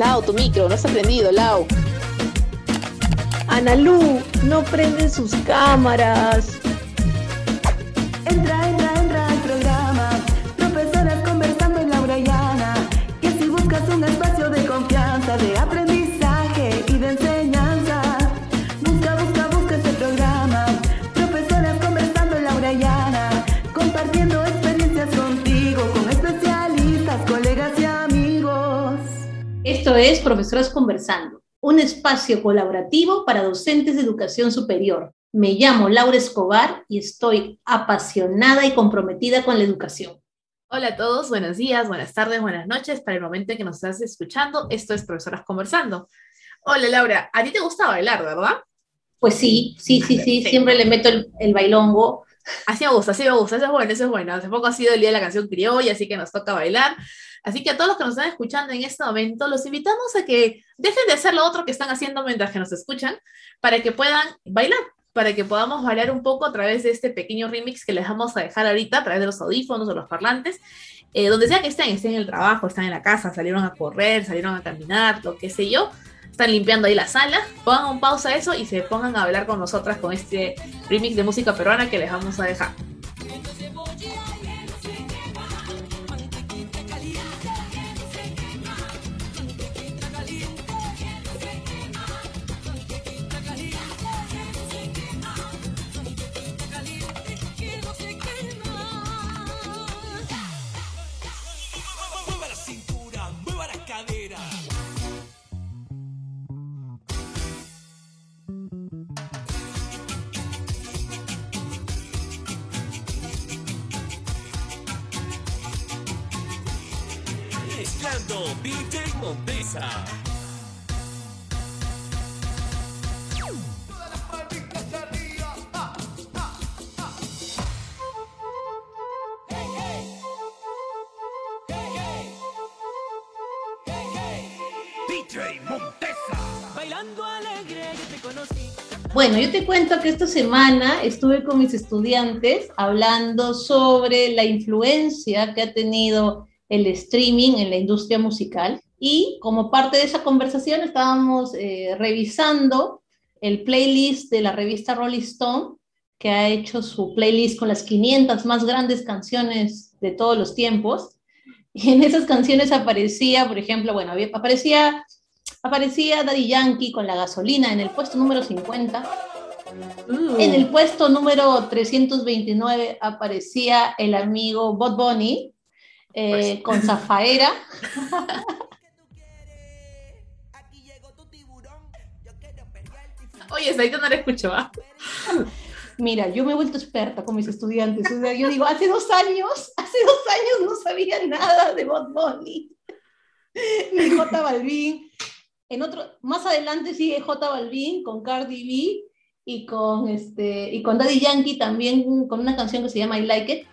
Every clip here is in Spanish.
Lau, tu micro, no has aprendido, Lau. Analú, no prenden sus cámaras. Esto es Profesoras Conversando, un espacio colaborativo para docentes de educación superior. Me llamo Laura Escobar y estoy apasionada y comprometida con la educación. Hola a todos, buenos días, buenas tardes, buenas noches. Para el momento en que nos estás escuchando, esto es Profesoras Conversando. Hola Laura, a ti te gusta bailar, ¿verdad? Pues sí, sí, sí, sí, siempre le meto el, el bailongo. Así me gusta, así me gusta, eso es bueno, eso es bueno. Hace poco ha sido el día de la canción criolla, así que nos toca bailar. Así que a todos los que nos están escuchando en este momento, los invitamos a que dejen de hacer lo otro que están haciendo mientras que nos escuchan, para que puedan bailar, para que podamos bailar un poco a través de este pequeño remix que les vamos a dejar ahorita, a través de los audífonos o los parlantes, eh, donde sea que estén, estén en el trabajo, están en la casa, salieron a correr, salieron a caminar, lo que sé yo, están limpiando ahí la sala, pongan un pausa a eso y se pongan a hablar con nosotras con este remix de música peruana que les vamos a dejar. Bueno, yo te cuento que esta semana estuve con mis estudiantes hablando sobre la influencia que ha tenido el streaming en la industria musical y como parte de esa conversación estábamos eh, revisando el playlist de la revista Rolling Stone que ha hecho su playlist con las 500 más grandes canciones de todos los tiempos. Y en esas canciones aparecía, por ejemplo, bueno, aparecía, aparecía Daddy Yankee con la gasolina en el puesto número 50. Uh, En el puesto número 329 aparecía el amigo Bot Bunny eh, Pues. con Zafaera. Oye, esa ahorita no la escucho, ¿ah? Mira, yo me he vuelto experta con mis estudiantes. O sea, yo digo, hace dos años, hace dos años no sabía nada de Bot Bunny, ni J Balvin. En otro, más adelante sigue J Balvin con Cardi B y con, este, y con Daddy Yankee también con una canción que se llama I Like It.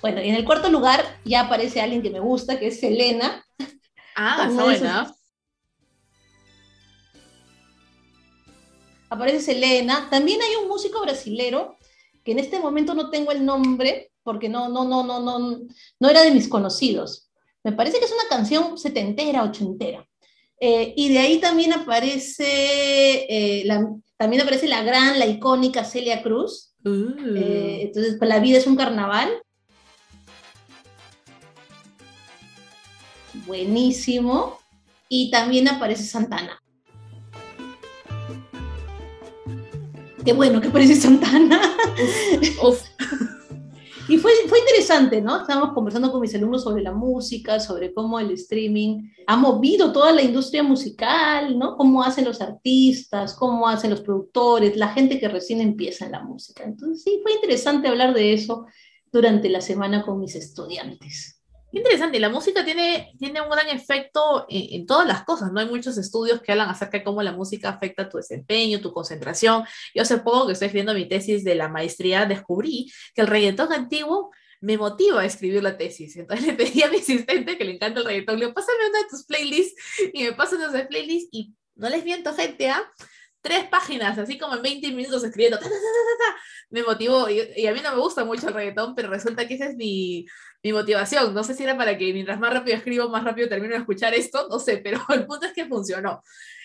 Bueno, y en el cuarto lugar ya aparece alguien que me gusta, que es Selena, Ah, está buena. aparece Selena. También hay un músico brasilero que en este momento no tengo el nombre porque no, no, no, no, no, no era de mis conocidos. Me parece que es una canción setentera, ochentera. Eh, y de ahí también aparece, eh, la, también aparece la gran, la icónica Celia Cruz. Uh. Eh, entonces, pues, la vida es un carnaval. Buenísimo. Y también aparece Santana. Qué bueno que aparece Santana. Uf, Y fue, fue interesante, ¿no? Estábamos conversando con mis alumnos sobre la música, sobre cómo el streaming ha movido toda la industria musical, ¿no? Cómo hacen los artistas, cómo hacen los productores, la gente que recién empieza en la música. Entonces, sí, fue interesante hablar de eso durante la semana con mis estudiantes. Interesante, la música tiene, tiene un gran efecto en, en todas las cosas, ¿no? Hay muchos estudios que hablan acerca de cómo la música afecta tu desempeño, tu concentración. Yo hace poco que estoy escribiendo mi tesis de la maestría, descubrí que el reggaetón antiguo me motiva a escribir la tesis. Entonces le pedí a mi asistente que le encanta el reggaetón, le digo, pásame una de tus playlists y me pasa una de tus playlists y no les miento, gente, ¿ah? Tres páginas, así como en 20 minutos escribiendo, ta, ta, ta, me motivó. Y, y a mí no me gusta mucho el reggaetón, pero resulta que esa es mi, mi motivación. No sé si era para que mientras más rápido escribo, más rápido termino de escuchar esto, no sé, pero el punto es que funcionó.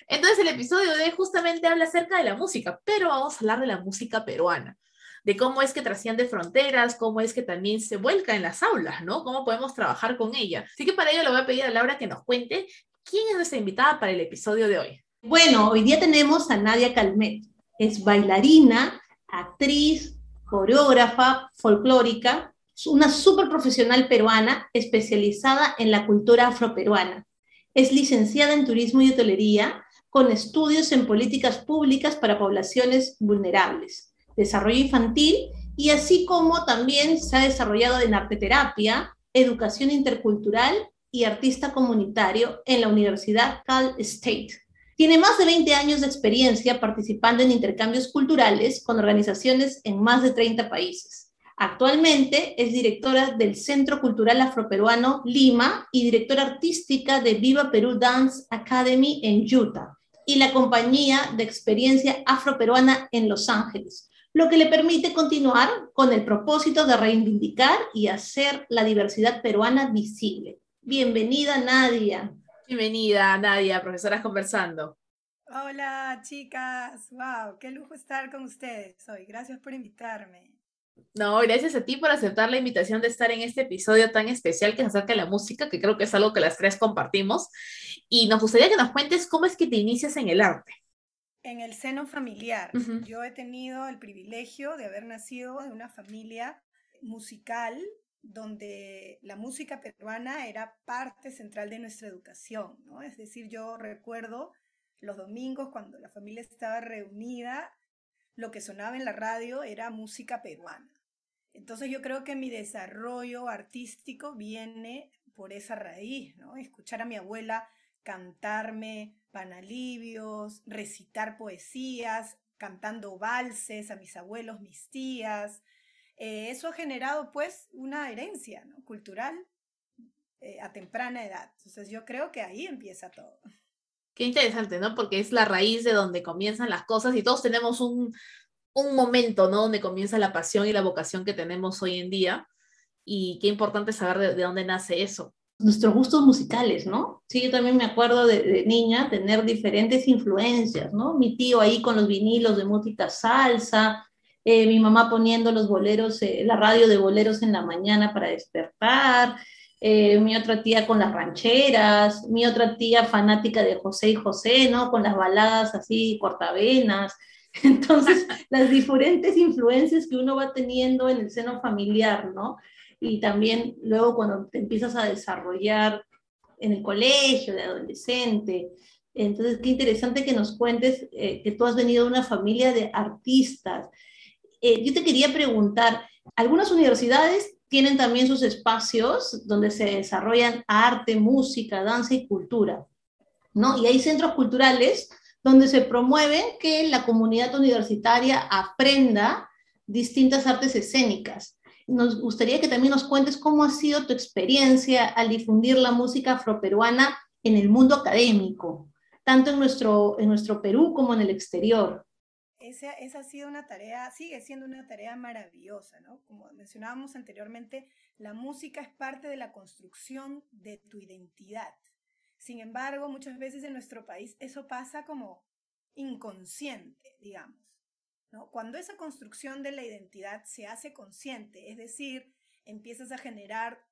Entonces el episodio de justamente habla acerca de la música, pero vamos a hablar de la música peruana, de cómo es que trasciende fronteras, cómo es que también se vuelca en las aulas, ¿no? Cómo podemos trabajar con ella. Así que para ello le voy a pedir a Laura que nos cuente quién es nuestra invitada para el episodio de hoy. Bueno, hoy día tenemos a Nadia Calmet. Es bailarina, actriz, coreógrafa, folclórica, una súper profesional peruana especializada en la cultura afroperuana. Es licenciada en turismo y hotelería con estudios en políticas públicas para poblaciones vulnerables, desarrollo infantil y así como también se ha desarrollado en arteterapia, educación intercultural y artista comunitario en la Universidad Cal State. Tiene más de 20 años de experiencia participando en intercambios culturales con organizaciones en más de 30 países. Actualmente es directora del Centro Cultural Afroperuano Lima y directora artística de Viva Perú Dance Academy en Utah y la compañía de experiencia afroperuana en Los Ángeles, lo que le permite continuar con el propósito de reivindicar y hacer la diversidad peruana visible. Bienvenida, Nadia. Bienvenida, Nadia, profesoras conversando. Hola chicas, wow, qué lujo estar con ustedes hoy. Gracias por invitarme. No, gracias a ti por aceptar la invitación de estar en este episodio tan especial que se acerca a la música, que creo que es algo que las tres compartimos. Y nos gustaría que nos cuentes cómo es que te inicias en el arte. En el seno familiar, yo he tenido el privilegio de haber nacido en una familia musical donde la música peruana era parte central de nuestra educación, ¿no? Es decir, yo recuerdo los domingos cuando la familia estaba reunida, lo que sonaba en la radio era música peruana. Entonces yo creo que mi desarrollo artístico viene por esa raíz, ¿no? Escuchar a mi abuela cantarme panalibios, recitar poesías, cantando valses a mis abuelos, mis tías. Eh, eso ha generado pues una herencia ¿no? cultural eh, a temprana edad. Entonces yo creo que ahí empieza todo. Qué interesante, ¿no? Porque es la raíz de donde comienzan las cosas y todos tenemos un, un momento, ¿no? Donde comienza la pasión y la vocación que tenemos hoy en día. Y qué importante saber de, de dónde nace eso. Nuestros gustos musicales, ¿no? Sí, yo también me acuerdo de, de niña tener diferentes influencias, ¿no? Mi tío ahí con los vinilos de música salsa, eh, mi mamá poniendo los boleros, eh, la radio de boleros en la mañana para despertar, eh, mi otra tía con las rancheras, mi otra tía fanática de José y José, ¿no? Con las baladas así cortavenas. Entonces, las diferentes influencias que uno va teniendo en el seno familiar, ¿no? Y también luego cuando te empiezas a desarrollar en el colegio, de adolescente. Entonces, qué interesante que nos cuentes eh, que tú has venido de una familia de artistas. Eh, yo te quería preguntar, algunas universidades tienen también sus espacios donde se desarrollan arte, música, danza y cultura, ¿no? Y hay centros culturales donde se promueve que la comunidad universitaria aprenda distintas artes escénicas. Nos gustaría que también nos cuentes cómo ha sido tu experiencia al difundir la música afroperuana en el mundo académico, tanto en nuestro, en nuestro Perú como en el exterior. Esa, esa ha sido una tarea, sigue siendo una tarea maravillosa, ¿no? Como mencionábamos anteriormente, la música es parte de la construcción de tu identidad. Sin embargo, muchas veces en nuestro país eso pasa como inconsciente, digamos. ¿no? Cuando esa construcción de la identidad se hace consciente, es decir, empiezas a generar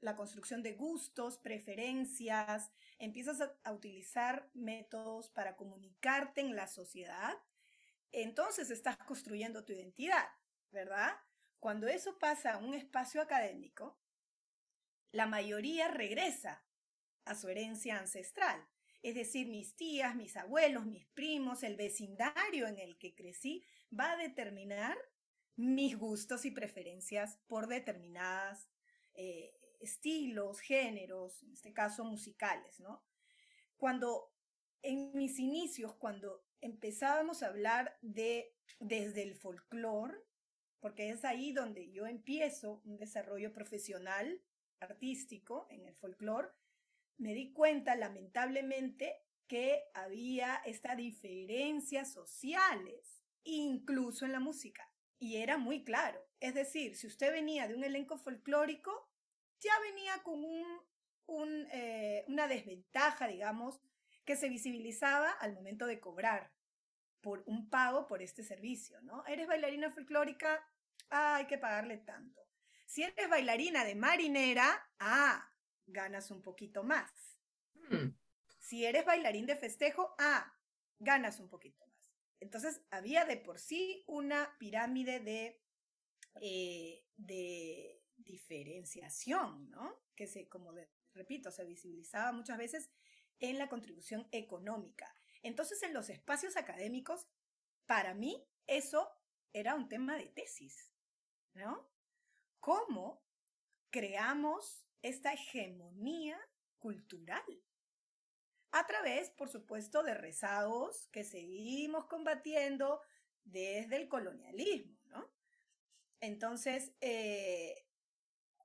la construcción de gustos, preferencias, empiezas a, a utilizar métodos para comunicarte en la sociedad, entonces estás construyendo tu identidad, ¿verdad? Cuando eso pasa a un espacio académico, la mayoría regresa a su herencia ancestral. Es decir, mis tías, mis abuelos, mis primos, el vecindario en el que crecí va a determinar mis gustos y preferencias por determinadas eh, estilos, géneros, en este caso musicales, ¿no? Cuando en mis inicios, cuando empezábamos a hablar de desde el folclore, porque es ahí donde yo empiezo un desarrollo profesional, artístico, en el folclore, me di cuenta, lamentablemente, que había esta diferencias sociales, incluso en la música. Y era muy claro. Es decir, si usted venía de un elenco folclórico, ya venía con un, eh, una desventaja, digamos, que se visibilizaba al momento de cobrar por un pago por este servicio, ¿no? Eres bailarina folclórica, ah, hay que pagarle tanto. Si eres bailarina de marinera, ah, ganas un poquito más. Hmm. Si eres bailarín de festejo, ah, ganas un poquito más. Entonces, había de por sí una pirámide de, eh, de diferenciación, ¿no? Que se, como de- repito, se visibilizaba muchas veces en la contribución económica. Entonces, en los espacios académicos, para mí, eso era un tema de tesis, ¿no? ¿Cómo creamos esta hegemonía cultural? A través, por supuesto, de rezagos que seguimos combatiendo desde el colonialismo, ¿no? Entonces, eh,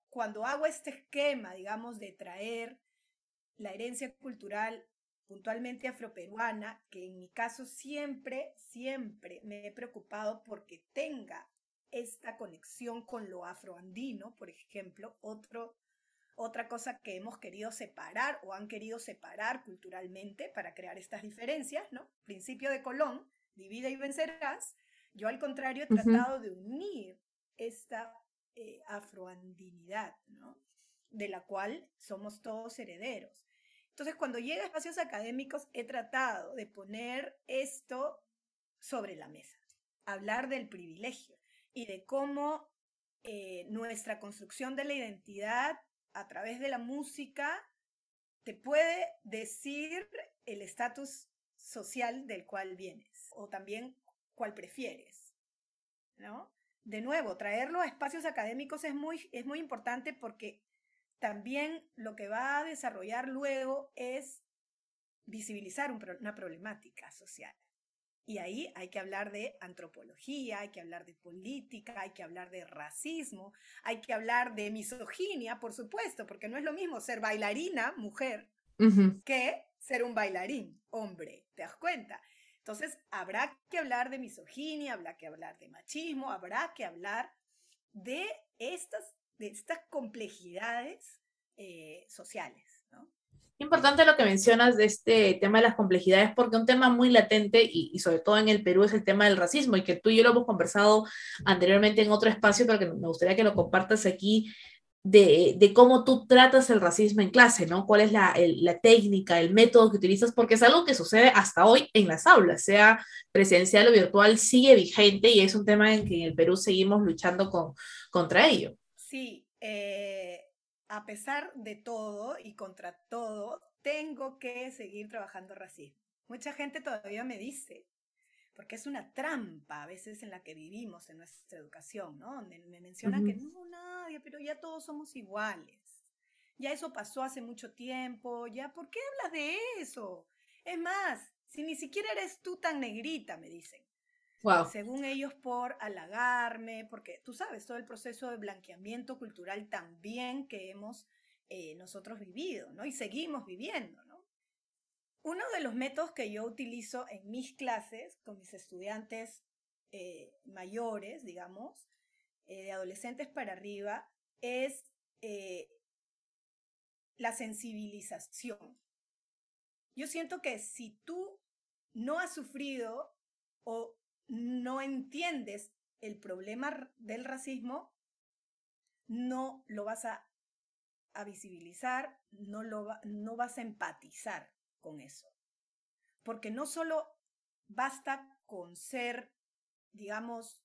cuando hago este esquema, digamos, de traer la herencia cultural puntualmente afroperuana, que en mi caso siempre, siempre me he preocupado porque tenga esta conexión con lo afroandino, por ejemplo, otro, otra cosa que hemos querido separar o han querido separar culturalmente para crear estas diferencias, ¿no? Principio de Colón, divide y vencerás. Yo al contrario he tratado de unir esta eh, afroandinidad, ¿no? De la cual somos todos herederos. Entonces, cuando llega a espacios académicos, he tratado de poner esto sobre la mesa, hablar del privilegio y de cómo eh, nuestra construcción de la identidad a través de la música te puede decir el estatus social del cual vienes o también cuál prefieres, ¿no? De nuevo, traerlo a espacios académicos es muy, es muy importante porque también lo que va a desarrollar luego es visibilizar un una problemática social. Y ahí hay que hablar de antropología, hay que hablar de política, hay que hablar de racismo, hay que hablar de misoginia, por supuesto, porque no es lo mismo ser bailarina, mujer, que ser un bailarín, hombre, ¿te das cuenta? Entonces, habrá que hablar de misoginia, habrá que hablar de machismo, habrá que hablar de estas, de estas complejidades eh, sociales, ¿no? Importante lo que mencionas de este tema de las complejidades, porque un tema muy latente y, y sobre todo en el Perú es el tema del racismo y que tú y yo lo hemos conversado anteriormente en otro espacio, pero que me gustaría que lo compartas aquí de, de cómo tú tratas el racismo en clase, ¿no? ¿Cuál es la, el- la técnica, el método que utilizas? Porque es algo que sucede hasta hoy en las aulas, sea presencial o virtual, sigue vigente y es un tema en que en el Perú seguimos luchando con, contra ello. Sí, eh, a pesar de todo y contra todo, tengo que seguir trabajando racismo. Mucha gente todavía me dice, porque es una trampa a veces en la que vivimos en nuestra educación, ¿no? Donde me mencionan que no, nadie, pero ya todos somos iguales. Ya eso pasó hace mucho tiempo, ya, ¿por qué hablas de eso? Es más, si ni siquiera eres tú tan negrita, me dicen Según ellos por halagarme, porque tú sabes, todo el proceso de blanqueamiento cultural también que hemos eh, nosotros vivido, ¿no? Y seguimos viviendo, ¿no? Uno de los métodos que yo utilizo en mis clases con mis estudiantes eh, mayores, digamos, eh, de adolescentes para arriba, es la sensibilización. Yo siento que si tú no has sufrido o no entiendes el problema del racismo, no lo vas a, visibilizar, no, lo no vas a empatizar con eso. Porque no solo basta con ser, digamos,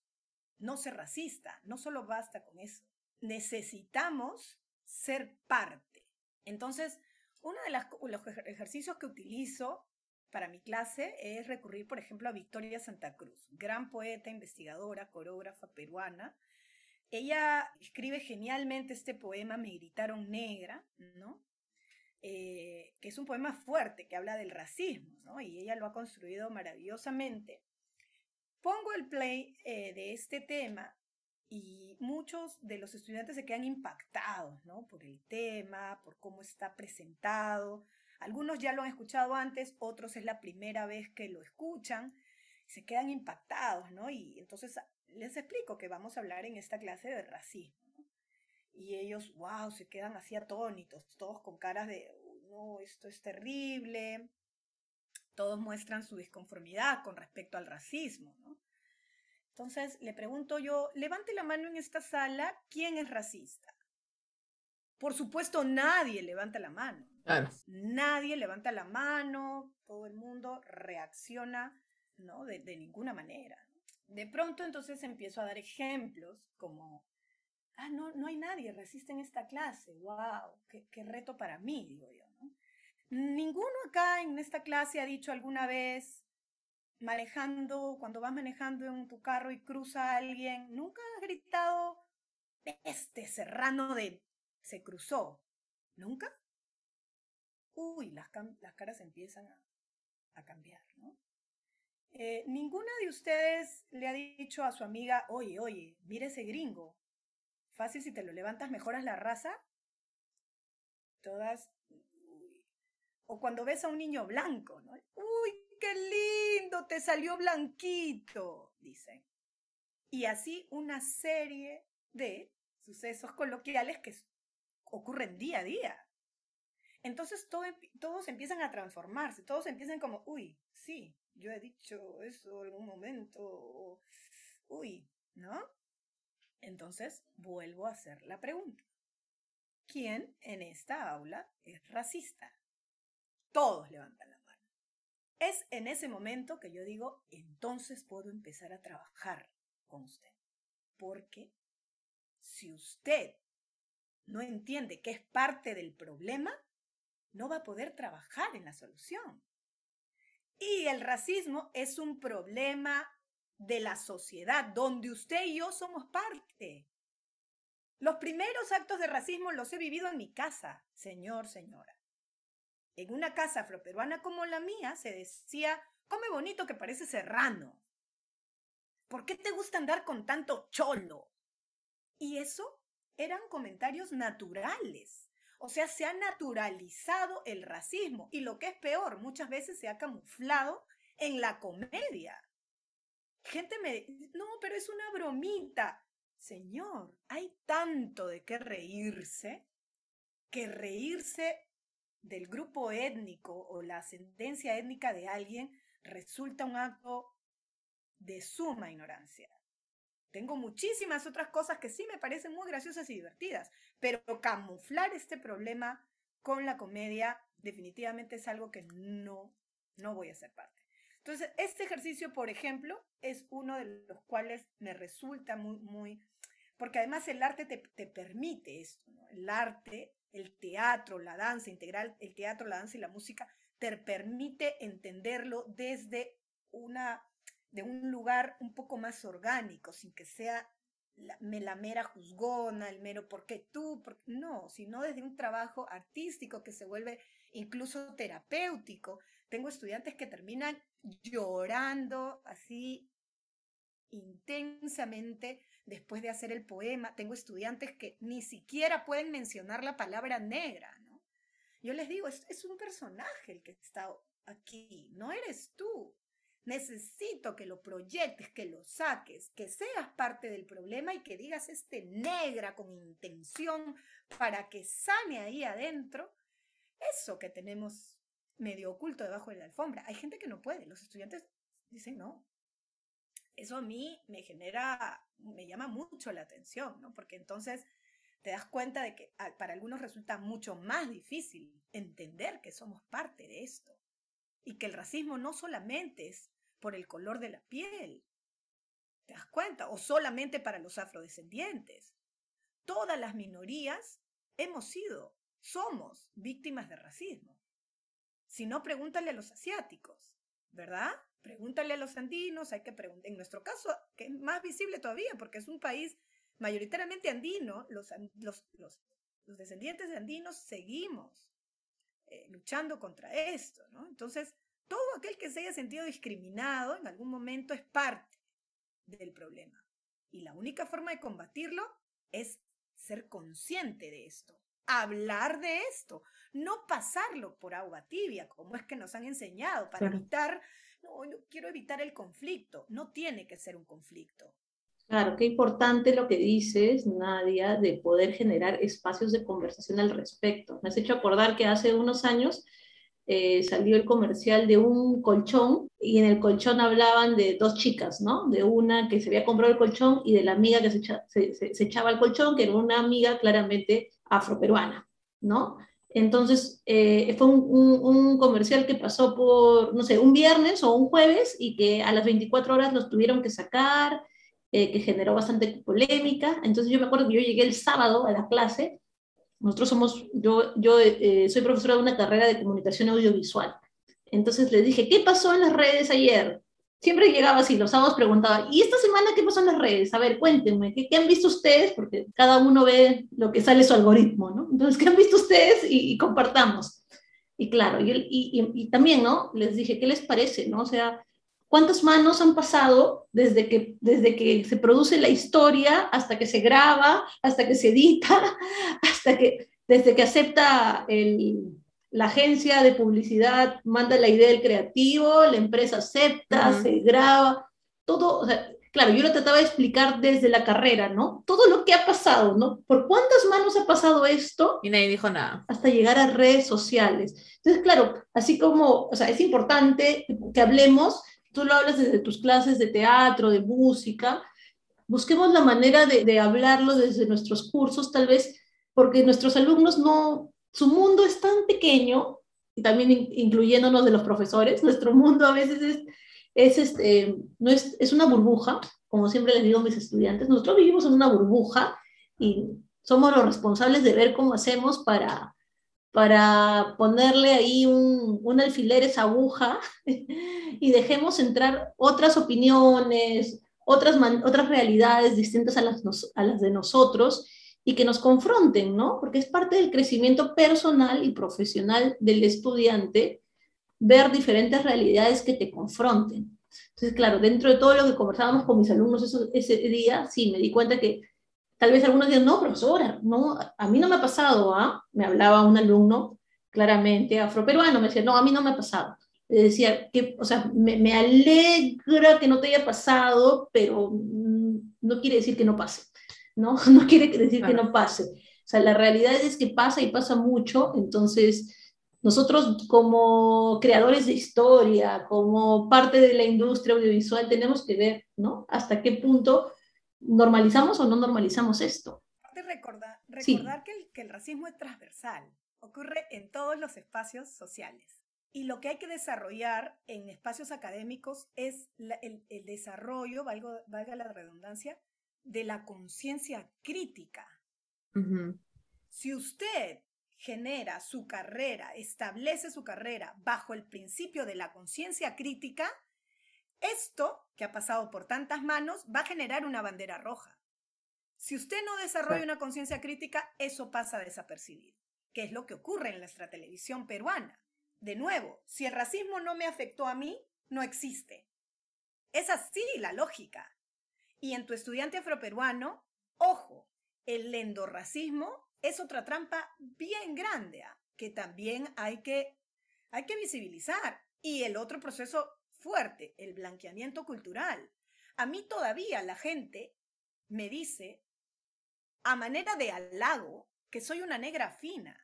no ser racista, no solo basta con eso. Necesitamos ser parte. Entonces, uno de los ejer- ejercicios que utilizo para mi clase es recurrir, por ejemplo, a Victoria Santa Cruz, gran poeta, investigadora, coreógrafa peruana. Ella escribe genialmente este poema Me gritaron negra, ¿no? Eh, que es un poema fuerte que habla del racismo, ¿no? Y ella lo ha construido maravillosamente. Pongo el play eh, de este tema y muchos de los estudiantes se quedan impactados, ¿no? Por el tema, por cómo está presentado. Algunos ya lo han escuchado antes, otros es la primera vez que lo escuchan, se quedan impactados, ¿no? Y entonces les explico que vamos a hablar en esta clase de racismo. ¿no? Y ellos, wow, se quedan así atónitos, todos con caras de, no, esto es terrible. Todos muestran su disconformidad con respecto al racismo, ¿no? Entonces le pregunto yo, levante la mano en esta sala, ¿quién es racista? Por supuesto, nadie levanta la mano. Nadie levanta la mano, todo el mundo reacciona, ¿no? De, ninguna manera. De pronto entonces empiezo a dar ejemplos como, ah, no, no hay nadie racista en esta clase, wow, qué, qué reto para mí, digo yo, ¿no? Ninguno acá en esta clase ha dicho alguna vez, manejando, cuando vas manejando en tu carro y cruza a alguien, nunca has gritado, este serrano de se cruzó. ¿Nunca? Uy, las, caras empiezan a, cambiar, ¿no? Eh, ninguna de ustedes le ha dicho a su amiga, oye, oye, mire ese gringo. Fácil si te lo levantas, mejoras la raza. Todas. O cuando ves a un niño blanco, ¿no? Uy, qué lindo, te salió blanquito, dicen. Y así una serie de sucesos coloquiales que ocurren día a día. Entonces todo, todos empiezan a transformarse, todos empiezan como, uy, sí, yo he dicho eso en algún momento, uy, ¿no? Entonces vuelvo a hacer la pregunta. ¿Quién en esta aula es racista? Todos levantan la mano. Es en ese momento que yo digo, entonces puedo empezar a trabajar con usted. Porque si usted no entiende que es parte del problema, no va a poder trabajar en la solución. Y el racismo es un problema de la sociedad donde usted y yo somos parte. Los primeros actos de racismo los he vivido en mi casa, señor, señora. En una casa afroperuana como la mía se decía, come bonito que parece serrano. ¿Por qué te gusta andar con tanto cholo? Y eso eran comentarios naturales. O sea, se ha naturalizado el racismo y lo que es peor, muchas veces se ha camuflado en la comedia. Gente me dice, no, pero es una bromita. Señor, hay tanto de qué reírse que reírse del grupo étnico o la ascendencia étnica de alguien resulta un acto de suma ignorancia. Tengo muchísimas otras cosas que sí me parecen muy graciosas y divertidas, pero camuflar este problema con la comedia definitivamente es algo que no, no voy a ser parte. Entonces, este ejercicio, por ejemplo, es uno de los cuales me resulta muy, muy, porque además el arte te, te permite esto. El arte, el teatro, la danza integral, el teatro, la danza y la música, te permite entenderlo desde una de un lugar un poco más orgánico, sin que sea la, la mera juzgona, el mero ¿por qué tú? No, sino desde un trabajo artístico que se vuelve incluso terapéutico. Tengo estudiantes que terminan llorando así intensamente después de hacer el poema. Tengo estudiantes que ni siquiera pueden mencionar la palabra negra. Yo les digo, es, es un personaje el que está aquí, no eres tú. Necesito que lo proyectes, que lo saques, que seas parte del problema y que digas este negra con intención para que sane ahí adentro eso que tenemos medio oculto debajo de la alfombra. Hay gente que no puede, los estudiantes dicen no. Eso a mí me genera, me llama mucho la atención, ¿no? Porque entonces te das cuenta de que para algunos resulta mucho más difícil entender que somos parte de esto y que el racismo no solamente es por el color de la piel. ¿Te das cuenta? O solamente para los afrodescendientes. Todas las minorías hemos sido, somos víctimas de racismo. Si no, pregúntale a los asiáticos, ¿verdad? Pregúntale a los andinos, hay que preguntar. En nuestro caso, que es más visible todavía, porque es un país mayoritariamente andino, los, descendientes de andinos seguimos eh, luchando contra esto, ¿no? Entonces, todo aquel que se haya sentido discriminado en algún momento es parte del problema. Y la única forma de combatirlo es ser consciente de esto, hablar de esto, no pasarlo por agua tibia, como es que nos han enseñado, para Claro. evitar, no, yo quiero evitar el conflicto, no tiene que ser un conflicto. Claro, qué importante lo que dices, Nadia, de poder generar espacios de conversación al respecto. Me has hecho acordar que hace unos años eh, salió el comercial de un colchón y en el colchón hablaban de dos chicas, ¿no? De una que se había comprado el colchón y de la amiga que se, echa- se- se- se echaba el colchón, que era una amiga claramente afroperuana, ¿no? Entonces, eh, fue un comercial que pasó por, no sé, un viernes o un jueves y que a las 24 horas los tuvieron que sacar, eh, que generó bastante polémica. Entonces, yo me acuerdo que yo llegué el sábado a la clase. Nosotros somos, yo, yo eh, soy profesora de una carrera de comunicación audiovisual. Entonces les dije, ¿qué pasó en las redes ayer? Siempre llegaba así, los sábados preguntaba, ¿y esta semana qué pasó en las redes? A ver, cuéntenme, ¿qué, qué han visto ustedes? Porque cada uno ve lo que sale su algoritmo, ¿no? Entonces, ¿qué han visto ustedes? Y, compartamos. Y claro, y- y- y también, ¿no? Les dije, ¿qué les parece, no? O sea, ¿cuántas manos han pasado desde que, desde que se produce la historia hasta que se graba, hasta que se edita, hasta que, desde que acepta el, la agencia de publicidad, manda la idea del creativo, la empresa acepta, se graba, todo, o sea, claro, yo lo trataba de explicar desde la carrera, ¿no? Todo lo que ha pasado, ¿no? ¿Por cuántas manos ha pasado esto? Y nadie dijo nada. hasta llegar a redes sociales. Entonces, claro, así como, o sea, es importante que hablemos, tú lo hablas desde tus clases de teatro, de música, busquemos la manera de, de hablarlo desde nuestros cursos, tal vez, porque nuestros alumnos no, su mundo es tan pequeño, y también in- incluyéndonos de los profesores, nuestro mundo a veces es, es, este, no es, es una burbuja, como siempre les digo a mis estudiantes, nosotros vivimos en una burbuja y somos los responsables de ver cómo hacemos para, para ponerle ahí un, un alfiler esa aguja y dejemos entrar otras opiniones, otras, otras realidades distintas a las, a las de nosotros y que nos confronten, ¿no? Porque es parte del crecimiento personal y profesional del estudiante ver diferentes realidades que te confronten. Entonces, claro, dentro de todo lo que conversábamos con mis alumnos eso- ese día, sí, me di cuenta que tal vez algunos digan, no, profesora, no, a mí no me ha pasado, ¿ah? Me hablaba un alumno claramente afroperuano, me decía, no, a mí no me ha pasado. Le decía, que, o sea, me, me alegra que no te haya pasado, pero mm, no quiere decir que no pase, ¿no? No quiere decir que Claro. no pase. O sea, la realidad es que pasa y pasa mucho, entonces nosotros como creadores de historia, como parte de la industria audiovisual, tenemos que ver, ¿no? Hasta qué punto normalizamos o no normalizamos esto. Recordar, Sí. recordar que, el, que el racismo es transversal, ocurre en todos los espacios sociales. Y lo que hay que desarrollar en espacios académicos es la- el, el desarrollo, valgo- valga la redundancia, de la conciencia crítica. Si usted genera su carrera, establece su carrera bajo el principio de la conciencia crítica, esto que ha pasado por tantas manos va a generar una bandera roja. Si usted no desarrolla una conciencia crítica, eso pasa desapercibido, que es lo que ocurre en nuestra televisión peruana. De nuevo, si el racismo no me afectó a mí, no existe. Es así la lógica. Y en tu estudiante afroperuano, ojo, el endorracismo es otra trampa bien grande ¿ah? que también hay que, hay que visibilizar. Y el otro proceso fuerte, el blanqueamiento cultural. A mí todavía la gente me dice, a manera de halago, que soy una negra fina.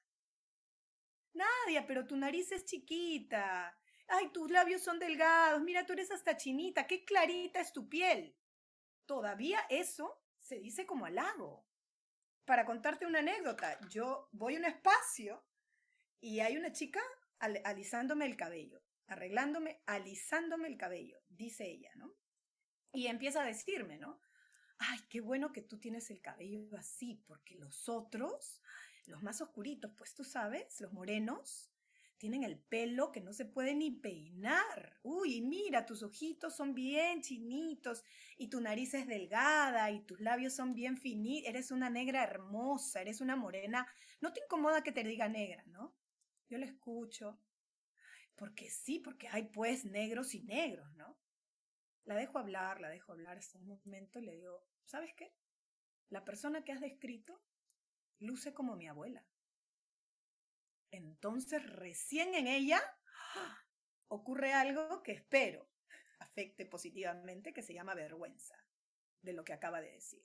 Nadia, pero tu nariz es chiquita. Ay, tus labios son delgados. Mira, tú eres hasta chinita. Qué clarita es tu piel. Todavía eso se dice como halago. Para contarte una anécdota, yo voy a un espacio y hay una chica al- alisándome el cabello, arreglándome, alisándome el cabello, dice ella, ¿no? Y empieza a decirme, ¿no? Ay, qué bueno que tú tienes el cabello así, porque los otros, los más oscuritos, pues tú sabes, los morenos, tienen el pelo que no se puede ni peinar. Uy, mira, tus ojitos son bien chinitos y tu nariz es delgada y tus labios son bien finitos. Eres una negra hermosa, eres una morena. No te incomoda que te diga negra, ¿no? Yo la escucho. Porque sí, porque hay pues negros y negros, ¿no? La dejo hablar, la dejo hablar hasta un momento y le digo, ¿sabes qué? La persona que has descrito luce como mi abuela. entonces recién en ella ocurre algo que espero afecte positivamente, que se llama vergüenza de lo que acaba de decir.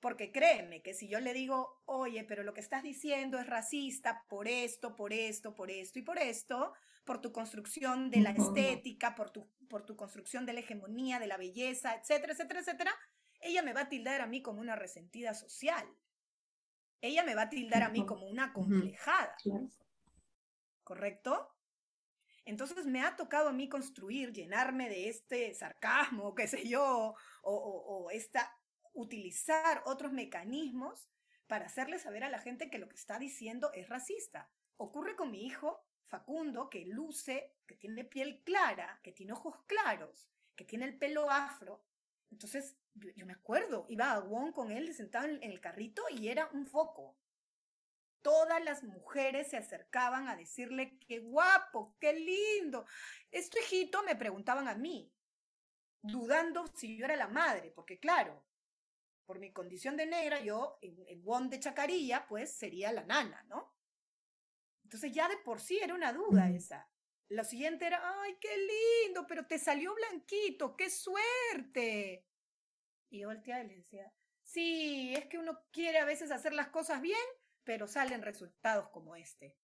Porque créeme que si yo le digo, oye, pero lo que estás diciendo es racista por esto, por esto, por esto y por esto, por tu construcción de la estética, por tu, por tu construcción de la hegemonía, de la belleza, etcétera, etcétera, etcétera, ella me va a tildar a mí como una resentida social. Ella me va a tildar a mí como una complejada. ¿Correcto? Entonces me ha tocado a mí construir, llenarme de este sarcasmo, qué sé yo, o, o, o esta, utilizar otros mecanismos para hacerle saber a la gente que lo que está diciendo es racista. Ocurre con mi hijo Facundo, que luce, que tiene piel clara, que tiene ojos claros, que tiene el pelo afro. Entonces, yo, me acuerdo, iba a Wong con él sentado en, el carrito y era un foco. Todas las mujeres se acercaban a decirle, qué guapo, qué lindo. Esto hijito me preguntaban a mí, dudando si yo era la madre, porque claro, por mi condición de negra, yo en, en de Chacarilla, pues sería la nana, ¿no? Entonces ya de por sí era una duda esa. Lo siguiente era, ay, qué lindo, pero te salió blanquito, qué suerte. Y yo volteaba y le decía, sí, es que uno quiere a veces hacer las cosas bien, pero salen resultados como este.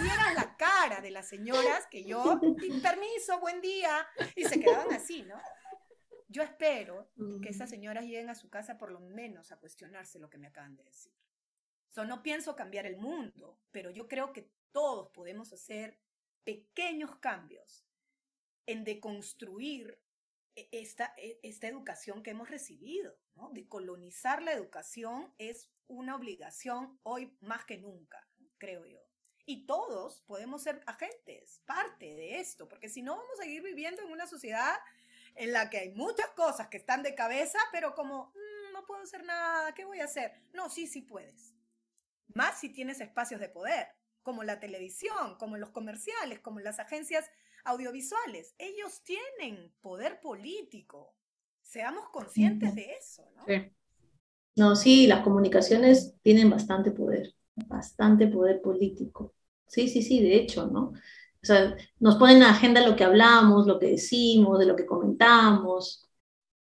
Vieran la cara de las señoras que yo, "Sí, permiso, buen día, y se quedaban así, ¿no? Yo espero que esas señoras lleguen a su casa por lo menos a cuestionarse lo que me acaban de decir. So, no pienso cambiar el mundo, pero yo creo que todos podemos hacer pequeños cambios en deconstruir e- esta, e- esta educación que hemos recibido. ¿no? Decolonizar la educación es una obligación hoy más que nunca, creo yo. Y todos podemos ser agentes, parte de esto, porque si no vamos a seguir viviendo en una sociedad en la que hay muchas cosas que están de cabeza, pero como, "Mm, no puedo hacer nada, ¿qué voy a hacer? No, sí, sí puedes. Más si tienes espacios de poder, como la televisión, como los comerciales, como las agencias audiovisuales. Ellos tienen poder político. Seamos conscientes de eso, ¿no? Sí. No, sí, las comunicaciones tienen bastante poder, bastante poder político. Sí, sí, sí, de hecho, ¿no? O sea, nos ponen en agenda lo que hablamos, lo que decimos, de lo que comentamos.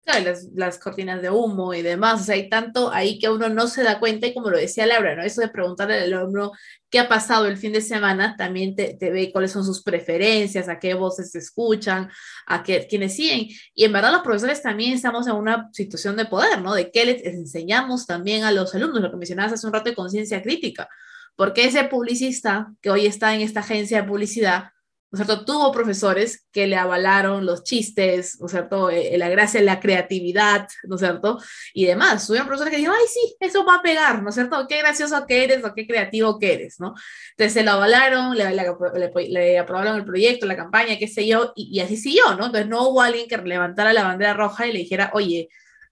Claro, las, las cortinas de humo y demás, o sea, hay tanto ahí que uno no se da cuenta y como lo decía Laura, ¿no? Eso de preguntarle al alumno qué ha pasado el fin de semana, también te, te ve cuáles son sus preferencias, a qué voces se escuchan, a qué, quiénes siguen. Y en verdad los profesores también estamos en una situación de poder, ¿no? De qué les enseñamos también a los alumnos, lo que mencionabas hace un rato de conciencia crítica. Porque ese publicista que hoy está en esta agencia de publicidad, ¿no es cierto? Tuvo profesores que le avalaron los chistes, ¿no es cierto? Eh, la gracia, la creatividad, ¿no es cierto? Y demás. Tuvieron profesores que dijeron, ay, sí, eso va a pegar, ¿no es cierto? Qué gracioso que eres o qué creativo que eres, ¿no? Entonces se lo avalaron, le, le, le, le aprobaron el proyecto, la campaña, qué sé yo, y, y así siguió, ¿no? Entonces no hubo alguien que levantara la bandera roja y le dijera, oye,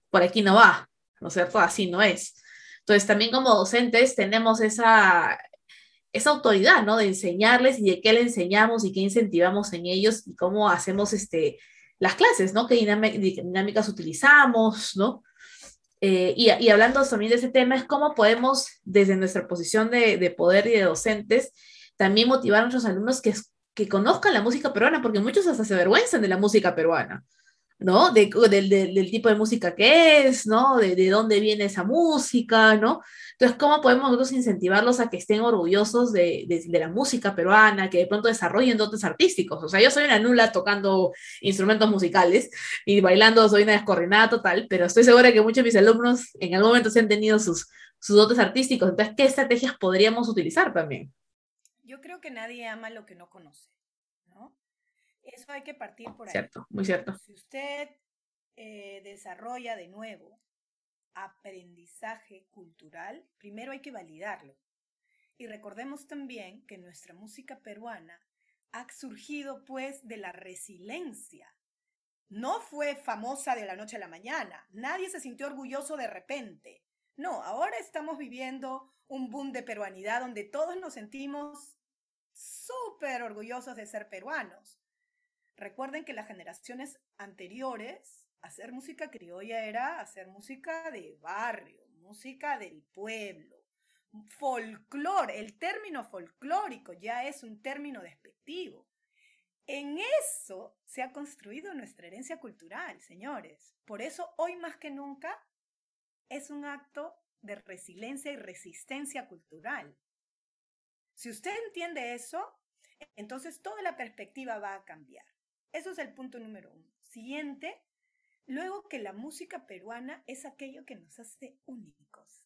por aquí no va, ¿no es cierto? Así no es. Entonces también como docentes tenemos esa, esa autoridad, ¿no? De enseñarles y de qué le enseñamos y qué incentivamos en ellos y cómo hacemos este, las clases, ¿no? Qué dinámicas utilizamos, ¿no? Eh, y, y, hablando también de ese tema, es cómo podemos, desde nuestra posición de, de, poder y de docentes, también motivar a nuestros alumnos que, que conozcan la música peruana, porque muchos hasta se avergüenzan de la música peruana. ¿No? De, de, de, del tipo de música que es, ¿no? De, de, dónde viene esa música, ¿no? Entonces, ¿cómo podemos nosotros incentivarlos a que estén orgullosos de, la música peruana, que de pronto desarrollen dotes artísticos? O sea, yo soy una nula tocando instrumentos musicales y bailando soy una descoordinada total, pero estoy segura que muchos de mis alumnos en algún momento se han tenido sus, sus dotes artísticos. Entonces, ¿qué estrategias podríamos utilizar también? Yo creo que nadie ama lo que no conoce, ¿no? Eso hay que partir por ahí. Cierto, muy cierto. Si usted eh, desarrolla de nuevo aprendizaje cultural, primero hay que validarlo. Y recordemos también que nuestra música peruana ha surgido pues de la resiliencia. No fue famosa de la noche a la mañana. Nadie se sintió orgulloso de repente. No, ahora estamos viviendo un boom de peruanidad donde todos nos sentimos súper orgullosos de ser peruanos. Recuerden que las generaciones anteriores, hacer música criolla era hacer música de barrio, música del pueblo, folclor, el término folclórico ya es un término despectivo. En eso se ha construido nuestra herencia cultural, señores. Por eso hoy más que nunca es un acto de resiliencia y resistencia cultural. Si usted entiende eso, entonces toda la perspectiva va a cambiar. Eso es el punto número uno. Siguiente, luego que la música peruana es aquello que nos hace únicos.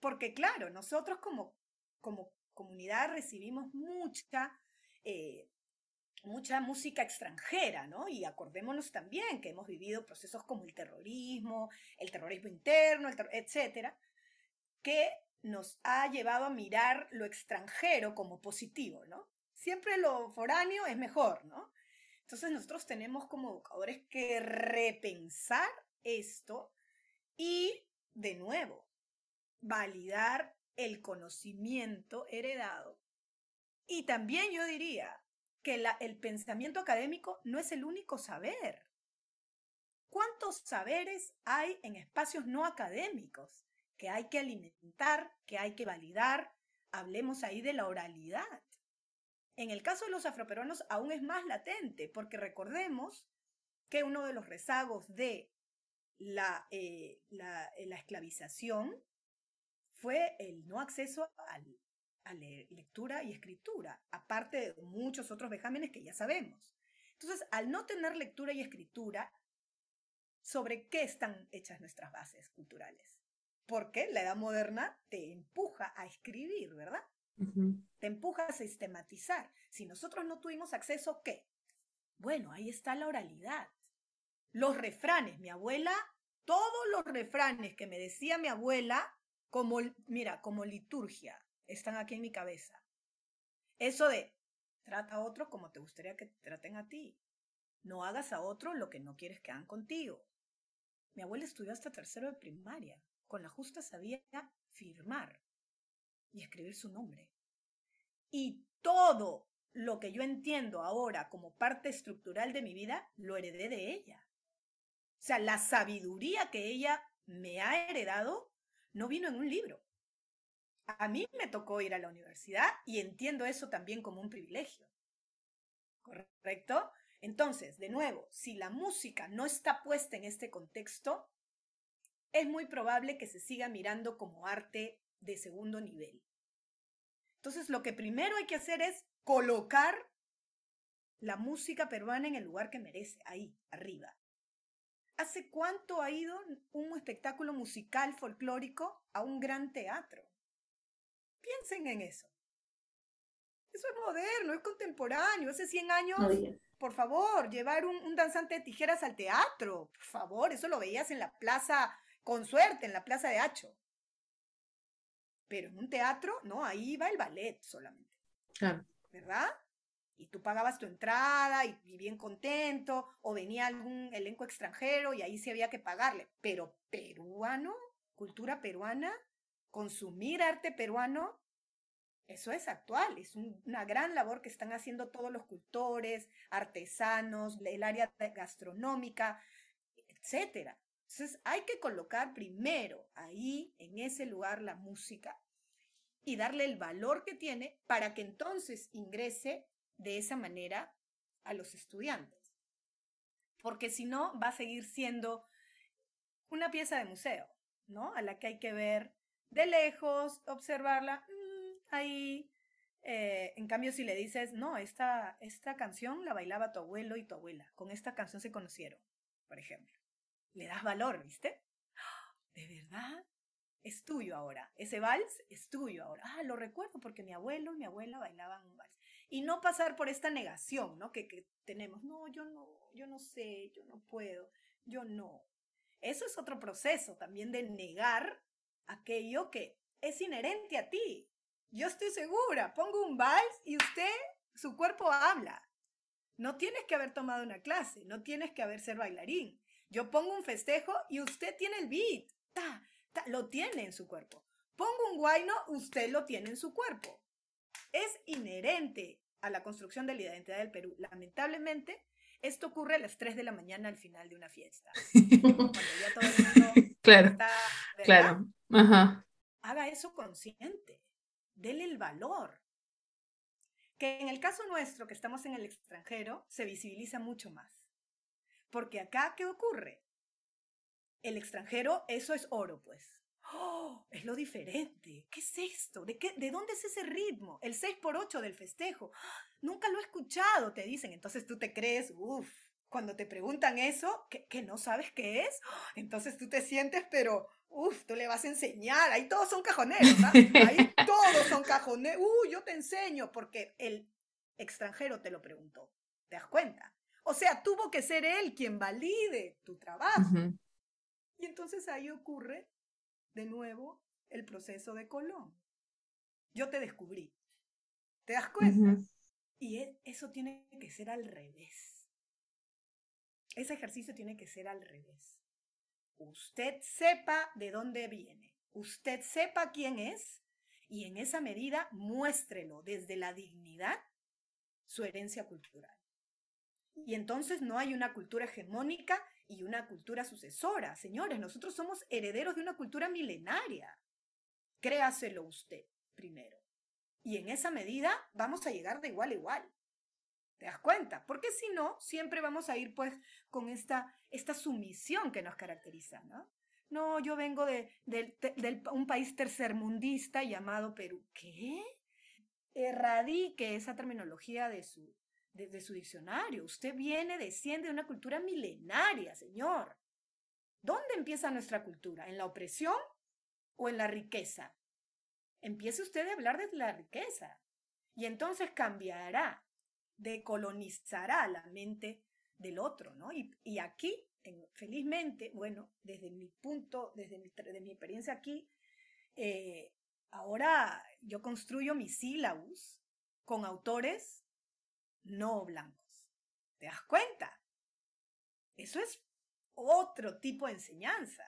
Porque claro, nosotros como, como comunidad recibimos mucha, eh, mucha música extranjera, ¿no? Y acordémonos también que hemos vivido procesos como el terrorismo, el terrorismo interno, el etcétera, que nos ha llevado a mirar lo extranjero como positivo, ¿no? Siempre lo foráneo es mejor, ¿no? Entonces nosotros tenemos como educadores que repensar esto y, de nuevo, validar el conocimiento heredado. Y también yo diría que el pensamiento académico no es el único saber. ¿Cuántos saberes hay en espacios no académicos que hay que alimentar, que hay que validar? Hablemos ahí de la oralidad. En el caso de los afroperuanos aún es más latente, porque recordemos que uno de los rezagos de la, eh, eh, la esclavización fue el no acceso a lectura y escritura, aparte de muchos otros vejámenes que ya sabemos. Entonces, al no tener lectura y escritura, ¿sobre qué están hechas nuestras bases culturales? Porque la edad moderna te empuja a escribir, ¿verdad? Te empuja a sistematizar. Si nosotros no tuvimos acceso, ¿qué? Bueno, ahí está la oralidad. Los refranes, mi abuela, todos los refranes que me decía mi abuela, como, mira, como liturgia, están aquí en mi cabeza. Eso de, trata a otro como te gustaría que te traten a ti. No hagas a otro lo que no quieres que hagan contigo. Mi abuela estudió hasta tercero de primaria. Con la justa sabía firmar y escribir su nombre. Y todo lo que yo entiendo ahora como parte estructural de mi vida, lo heredé de ella. O sea, la sabiduría que ella me ha heredado no vino en un libro. A mí me tocó ir a la universidad y entiendo eso también como un privilegio. ¿Correcto? Entonces, de nuevo, si la música no está puesta en este contexto, es muy probable que se siga mirando como arte de segundo nivel. Entonces, lo que primero hay que hacer es colocar la música peruana en el lugar que merece, ahí, arriba. ¿Hace cuánto ha ido un espectáculo musical folclórico a un gran teatro? Piensen en eso. Eso es moderno, es contemporáneo. Hace 100 años, por favor, llevar un, danzante de tijeras al teatro. Por favor, eso lo veías en la plaza, con suerte, en la plaza de Hacho. Pero en un teatro, no, ahí va el ballet solamente. ¿Verdad? y tú pagabas tu entrada y, bien contento, o venía algún elenco extranjero y ahí sí había que pagarle. Pero peruano, cultura peruana, consumir arte peruano, eso es actual, es una gran labor que están haciendo todos los cultores, artesanos, el área gastronómica, etcétera. Entonces hay que colocar primero ahí, en ese lugar, la música y darle el valor que tiene para que entonces ingrese de esa manera a los estudiantes. Porque si no, va a seguir siendo una pieza de museo, ¿no? A la que hay que ver de lejos, observarla, mm, ahí. Eh, en cambio, si le dices, no, esta, esta canción la bailaba tu abuelo y tu abuela, con esta canción se conocieron, por ejemplo. Le das valor, ¿viste? ¿De verdad? Es tuyo ahora. Ese vals es tuyo ahora. Ah, lo recuerdo porque mi abuelo y mi abuela bailaban un vals y no pasar por esta negación, ¿no? Que, tenemos, no, yo no, yo no sé, yo no puedo, yo no. Eso es otro proceso también de negar aquello que es inherente a ti. Yo estoy segura, pongo un vals y usted, su cuerpo habla. No tienes que haber tomado una clase, no tienes que haber ser bailarín. Yo pongo un festejo y usted tiene el beat. Lo tiene en su cuerpo. Pongo un guayno, usted lo tiene en su cuerpo. Es inherente a la construcción de la identidad del Perú. Lamentablemente, esto ocurre a las 3 de la mañana al final de una fiesta. claro, claro. Ajá. haga eso consciente, dele el valor. Que en el caso nuestro, que estamos en el extranjero, se visibiliza mucho más. Porque acá, ¿qué ocurre? El extranjero, eso es oro, pues. ¡Oh! Es lo diferente. ¿Qué es esto? ¿De, qué, ¿De dónde es ese ritmo? El 6 por 8 del festejo. Nunca lo he escuchado, te dicen. Entonces tú te crees, uff, cuando te preguntan eso, que, que no sabes qué es, ¡ah! entonces tú te sientes, pero, uff, tú le vas a enseñar. Ahí todos son cajoneros, ¿ah? Ahí todos son cajoneros. Uh, yo te enseño, porque el extranjero te lo preguntó. ¿Te das cuenta? O sea, tuvo que ser él quien valide tu trabajo. Y entonces ahí ocurre de nuevo el proceso de Colón. Yo te descubrí. ¿Te das cuenta? Y e- eso tiene que ser al revés. Ese ejercicio tiene que ser al revés. Usted sepa de dónde viene, usted sepa quién es y en esa medida muéstrelo desde la dignidad su herencia cultural. Y entonces no hay una cultura hegemónica y una cultura sucesora. Señores, nosotros somos herederos de una cultura milenaria. Créaselo usted primero. Y en esa medida vamos a llegar de igual a igual. ¿Te das cuenta? Porque si no, siempre vamos a ir pues con esta, esta sumisión que nos caracteriza, ¿no? No, yo vengo de, del- un país tercermundista llamado Perú. ¿Qué? Erradique esa terminología de su, de, de su diccionario. Usted viene, desciende de una cultura milenaria, señor. ¿Dónde empieza nuestra cultura? ¿En la opresión o en la riqueza? Empiece usted a hablar de la riqueza. Y entonces cambiará, decolonizará la mente del otro, ¿no? Y, aquí, en- felizmente, bueno, desde mi punto, desde mi experiencia aquí, eh, ahora yo construyo mis sílabus con autores no blancos. ¿Te das cuenta? Eso es otro tipo de enseñanza.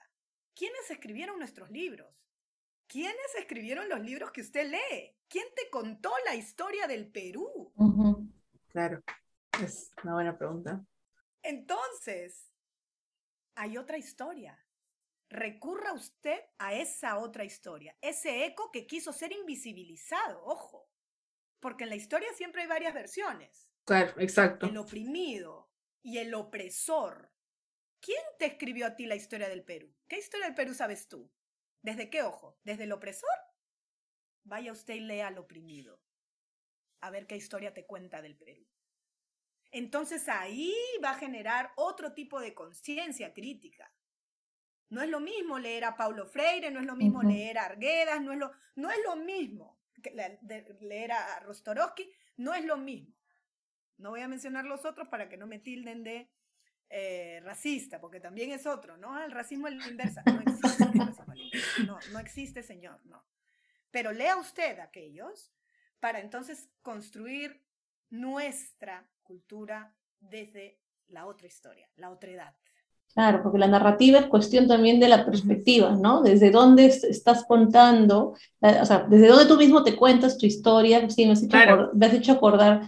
¿Quiénes escribieron nuestros libros? ¿Quiénes escribieron los libros que usted lee? ¿Quién te contó la historia del Perú? Claro, es una buena pregunta. Entonces, hay otra historia. Recurra usted a esa otra historia, ese eco que quiso ser invisibilizado, ojo, porque en la historia siempre hay varias versiones. Claro, exacto. El oprimido y el opresor. ¿Quién te escribió a ti la historia del Perú? ¿Qué historia del Perú sabes tú? ¿Desde qué ojo? ¿Desde el opresor? Vaya usted y lea al oprimido. A ver qué historia te cuenta del Perú. Entonces ahí va a generar otro tipo de conciencia crítica. No es lo mismo leer a Paulo Freire, no es lo mismo leer a Arguedas, no es lo, no es lo mismo leer a Rostorowski, no es lo mismo. No voy a mencionar los otros para que no me tilden de eh, racista, porque también es otro, ¿no? El racismo a la inversa. No existe inversa. No, no existe, señor, no. Pero lea usted aquellos para entonces construir nuestra cultura desde la otra historia, la otra edad. Claro, porque la narrativa es cuestión también de la perspectiva, ¿no? Desde dónde es- estás contando, o sea, desde dónde tú mismo te cuentas tu historia, sí, me has hecho, Claro. acor- me has hecho acordar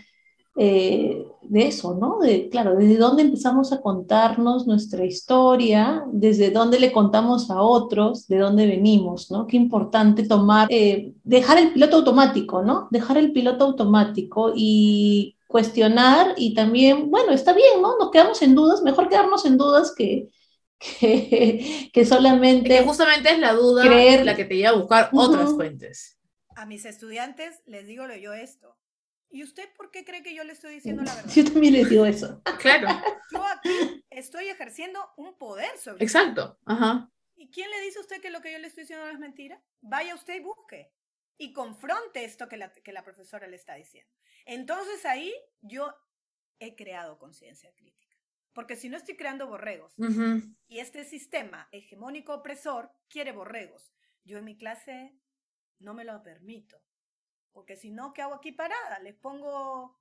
eh, de eso, ¿no? De, claro, desde dónde empezamos a contarnos nuestra historia, desde dónde le contamos a otros, de dónde venimos, ¿no? Qué importante tomar, eh, dejar el piloto automático, ¿no? Dejar el piloto automático y cuestionar y también, bueno, está bien, ¿no? Nos quedamos en dudas, mejor quedarnos en dudas que, que, que solamente... Que justamente es la duda creer- la que te lleva a buscar otras fuentes. A mis estudiantes les digo yo esto. ¿Y usted por qué cree que yo le estoy diciendo la verdad? Yo también les digo eso. Claro, Yo aquí estoy ejerciendo un poder sobre exacto. Ajá. ¿Y quién le dice a usted que lo que yo le estoy diciendo no es mentira? Vaya usted y busque. Y confronte esto que la, que la profesora le está diciendo. Entonces ahí yo he creado conciencia crítica. Porque si no estoy creando borregos y este sistema hegemónico opresor quiere borregos, yo en mi clase no me lo permito. Porque si no, ¿qué hago aquí parada? Les pongo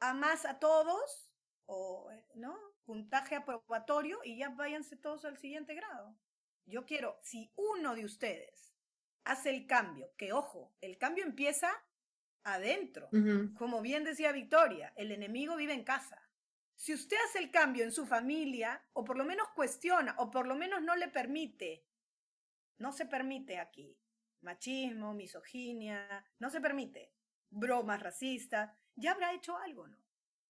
a más a todos, o, ¿no? Puntaje aprobatorio y ya váyanse todos al siguiente grado. Yo quiero, si uno de ustedes hace el cambio, que ojo, el cambio empieza adentro. Como bien decía Victoria, el enemigo vive en casa. Si usted hace el cambio en su familia, o por lo menos cuestiona, o por lo menos no le permite, no se permite aquí machismo, misoginia, no se permite, bromas racistas, ya habrá hecho algo, ¿no?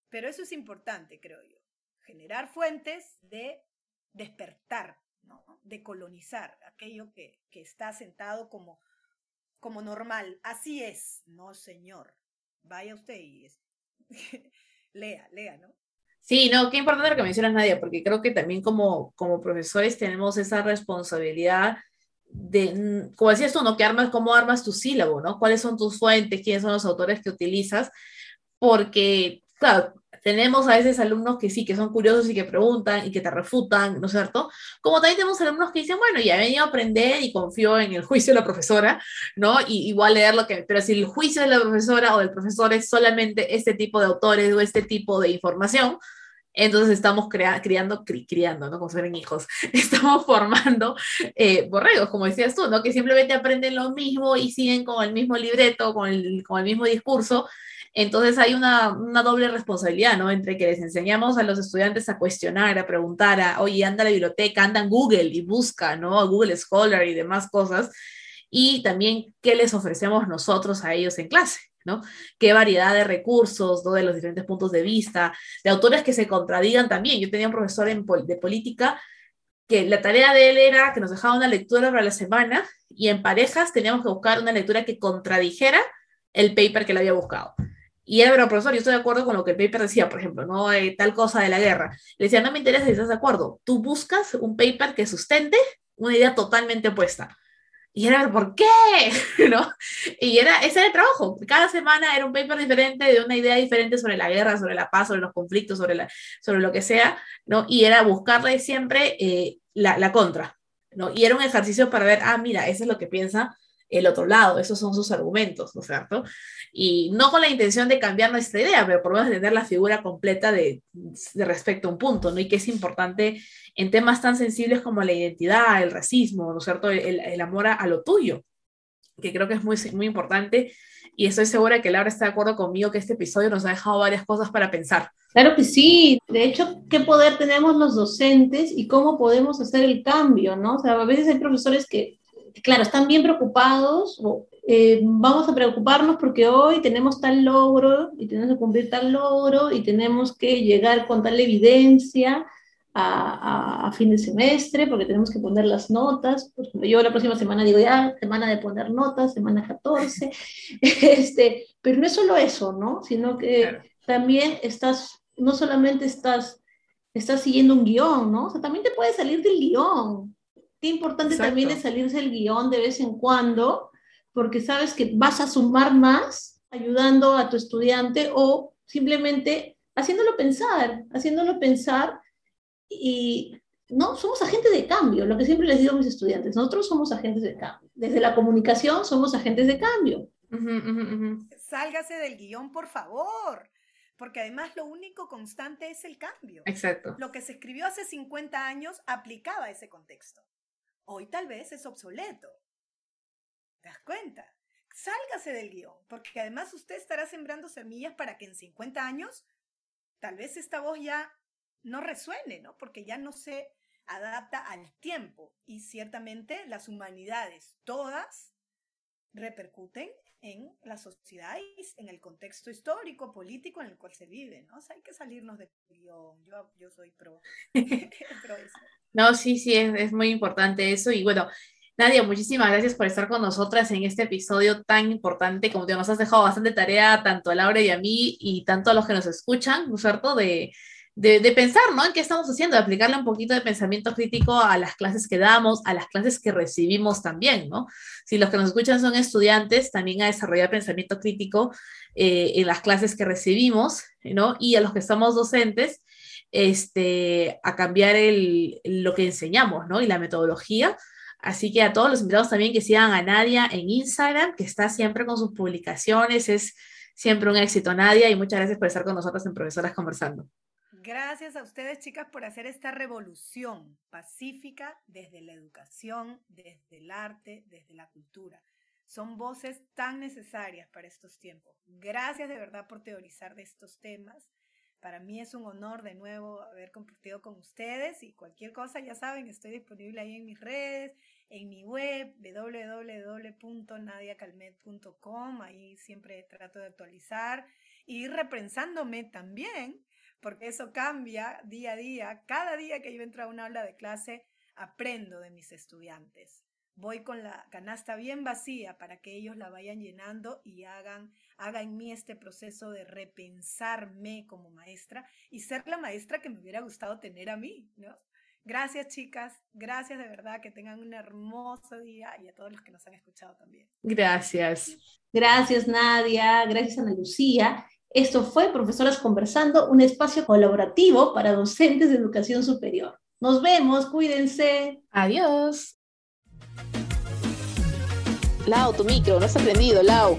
Pero eso es importante, creo yo, generar fuentes de despertar, ¿no? De colonizar aquello que, que está sentado como, como normal. Así es, no señor. Vaya usted y lea, lea, ¿no? Sí, no, qué importante lo que mencionas, Nadia, porque creo que también como, como profesores tenemos esa responsabilidad de, como decías tú, ¿no? Que armas, cómo armas tu sílabo, ¿no? ¿Cuáles son tus fuentes? ¿Quiénes son los autores que utilizas? Porque, claro, tenemos a veces alumnos que sí, que son curiosos y que preguntan y que te refutan, ¿no es cierto? Como también tenemos alumnos que dicen, bueno, ya he venido a aprender y confío en el juicio de la profesora, ¿no? Y igual leer lo que, pero si el juicio de la profesora o del profesor es solamente este tipo de autores o este tipo de información, entonces estamos crea criando, cri criando, ¿no? Como fueran hijos, estamos formando eh, borregos, como decías tú, ¿no? Que simplemente aprenden lo mismo y siguen con el mismo libreto, con el, con el mismo discurso. Entonces hay una, doble responsabilidad, ¿no? Entre que les enseñamos a los estudiantes a cuestionar, a preguntar, a, oye, anda a la biblioteca, anda en Google y busca, ¿no? Google Scholar y demás cosas. Y también qué les ofrecemos nosotros a ellos en clase. ¿no? Qué variedad de recursos, ¿no? De los diferentes puntos de vista, de autores que se contradigan también. Yo tenía un profesor de política que la tarea de él era que nos dejaba una lectura para la semana y en parejas teníamos que buscar una lectura que contradijera el paper que le había buscado. Y era profesor, yo estoy de acuerdo con lo que el paper decía, por ejemplo, no eh, tal cosa de la guerra. Le decía, no me interesa si estás de acuerdo. Tú buscas un paper que sustente una idea totalmente opuesta. Y era, ¿por qué? ¿No? Y era, ese era el trabajo. Cada semana era un paper diferente, de una idea diferente sobre la guerra, sobre la paz, sobre los conflictos, sobre, la, sobre lo que sea, ¿no? Y era buscarle siempre eh, la, la, contra, ¿no? Y era un ejercicio para ver, ah, mira, eso es lo que piensa el otro lado, esos son sus argumentos, ¿no es cierto? Y no con la intención de cambiar nuestra idea, pero por lo menos tener la figura completa de, respecto a un punto, ¿no? Y que es importante en temas tan sensibles como la identidad, el racismo, ¿no es cierto? El, el amor a, a, lo tuyo, que creo que es muy, muy importante. Y estoy segura que Laura está de acuerdo conmigo que este episodio nos ha dejado varias cosas para pensar. Claro que sí. De hecho, ¿qué poder tenemos los docentes y cómo podemos hacer el cambio, no? O sea, a veces hay profesores que, claro, están bien preocupados o eh, vamos a preocuparnos porque hoy tenemos tal logro y tenemos que cumplir tal logro y tenemos que llegar con tal evidencia a, a, a, fin de semestre, porque tenemos que poner las notas. Por ejemplo, yo la próxima semana digo ya, semana de poner notas, semana 14. este, pero no es solo eso, ¿no? Sino que claro. también estás, no solamente estás, estás siguiendo un guion, ¿no? O sea, también te puedes salir del guion. Qué importante Exacto. también es salirse del guion de vez en cuando, porque sabes que vas a sumar más ayudando a tu estudiante o simplemente haciéndolo pensar, haciéndolo pensar y no, somos agentes de cambio, lo que siempre les digo a mis estudiantes, nosotros somos agentes de cambio. Desde la comunicación somos agentes de cambio. Uh -huh, uh -huh. Sálgase del guion, por favor, porque además lo único constante es el cambio. Exacto. Lo que se escribió hace 50 años aplicaba ese contexto. Hoy tal vez es obsoleto. ¿Te das cuenta? Sálgase del guion, porque además usted estará sembrando semillas para que en 50 años tal vez esta voz ya no resuene, ¿no? Porque ya no se adapta al tiempo y ciertamente las humanidades todas repercuten en la sociedad y en el contexto histórico, político en el cual se vive, ¿no? O sea, hay que salirnos del guion. Yo, yo soy pro, pro eso. No, sí, sí, es, es muy importante eso y bueno, Nadia, muchísimas gracias por estar con nosotras en este episodio tan importante, como te nos has dejado bastante tarea tanto a Laura y a mí y tanto a los que nos escuchan, ¿no es cierto? De, de, pensar, ¿no? En qué estamos haciendo, de aplicarle un poquito de pensamiento crítico a las clases que damos, a las clases que recibimos también, ¿no? Si los que nos escuchan son estudiantes, también a desarrollar pensamiento crítico eh, en las clases que recibimos, ¿no? Y a los que somos docentes, este, a cambiar el, lo que enseñamos, ¿no? Y la metodología. Así que a todos los invitados también que sigan a Nadia en Instagram, que está siempre con sus publicaciones, es siempre un éxito, Nadia, y muchas gracias por estar con nosotros en Profesoras Conversando. Gracias a ustedes, chicas, por hacer esta revolución pacífica desde la educación, desde el arte, desde la cultura. Son voces tan necesarias para estos tiempos. Gracias de verdad por teorizar de estos temas. Para mí es un honor de nuevo haber compartido con ustedes y cualquier cosa, ya saben, estoy disponible ahí en mis redes, en mi web www.nadiacalmet.com, ahí siempre trato de actualizar y ir repensándome también, porque eso cambia día a día. Cada día que yo entro a una aula de clase, aprendo de mis estudiantes. Voy con la canasta bien vacía para que ellos la vayan llenando y hagan, hagan en mí este proceso de repensarme como maestra y ser la maestra que me hubiera gustado tener a mí, ¿no? Gracias chicas, gracias de verdad, que tengan un hermoso día y a todos los que nos han escuchado también. Gracias. Gracias Nadia, gracias Ana Lucía. Esto fue Profesoras Conversando, un espacio colaborativo para docentes de educación superior. Nos vemos, cuídense. Adiós. Lau, tu micro, no has aprendido, Lau.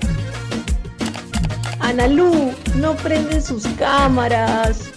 Analú, no prenden sus cámaras.